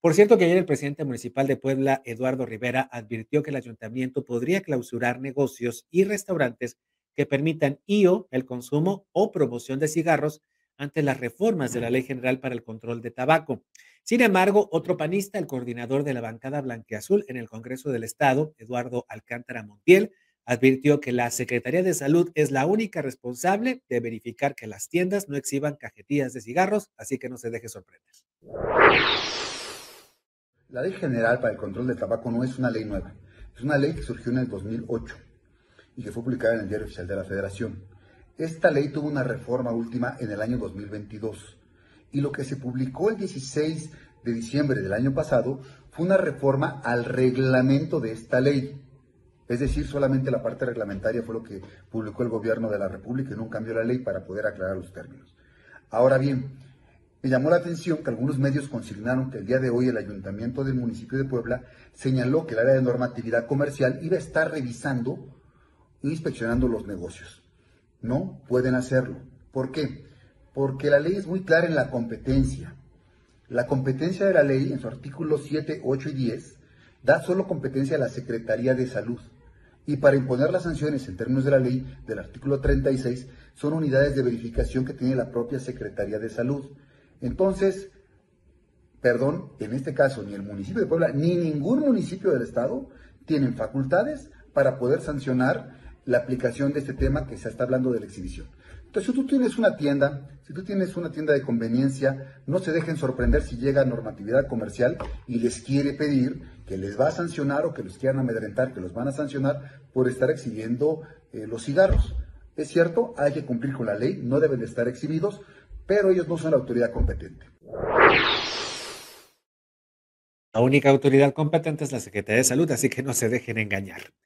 Por cierto que ayer el presidente municipal de Puebla, Eduardo Rivera, advirtió que el ayuntamiento podría clausurar negocios y restaurantes que permitan IO, el consumo o promoción de cigarros ante las reformas de la Ley General para el Control de Tabaco. Sin embargo, otro panista, el coordinador de la bancada blanqueazul en el Congreso del Estado, Eduardo Alcántara Montiel, advirtió que la Secretaría de Salud es la única responsable de verificar que las tiendas no exhiban cajetillas de cigarros, así que no se deje sorprender. La Ley General para el Control del Tabaco no es una ley nueva, es una ley que surgió en el 2008 y que fue publicada en el Diario Oficial de la Federación. Esta ley tuvo una reforma última en el año 2022 y lo que se publicó el 16 de diciembre del año pasado fue una reforma al reglamento de esta ley. Es decir, solamente la parte reglamentaria fue lo que publicó el gobierno de la República y no cambió la ley para poder aclarar los términos. Ahora bien, me llamó la atención que algunos medios consignaron que el día de hoy el ayuntamiento del municipio de Puebla señaló que el área de normatividad comercial iba a estar revisando e inspeccionando los negocios. No pueden hacerlo. ¿Por qué? Porque la ley es muy clara en la competencia. La competencia de la ley, en su artículo 7, 8 y 10, da solo competencia a la Secretaría de Salud. Y para imponer las sanciones en términos de la ley del artículo 36, son unidades de verificación que tiene la propia Secretaría de Salud. Entonces, perdón, en este caso ni el municipio de Puebla ni ningún municipio del Estado tienen facultades para poder sancionar la aplicación de este tema que se está hablando de la exhibición. Entonces, si tú tienes una tienda, si tú tienes una tienda de conveniencia, no se dejen sorprender si llega normatividad comercial y les quiere pedir que les va a sancionar o que los quieran amedrentar, que los van a sancionar por estar exhibiendo eh, los cigarros. Es cierto, hay que cumplir con la ley, no deben de estar exhibidos, pero ellos no son la autoridad competente. La única autoridad competente es la Secretaría de Salud, así que no se dejen engañar.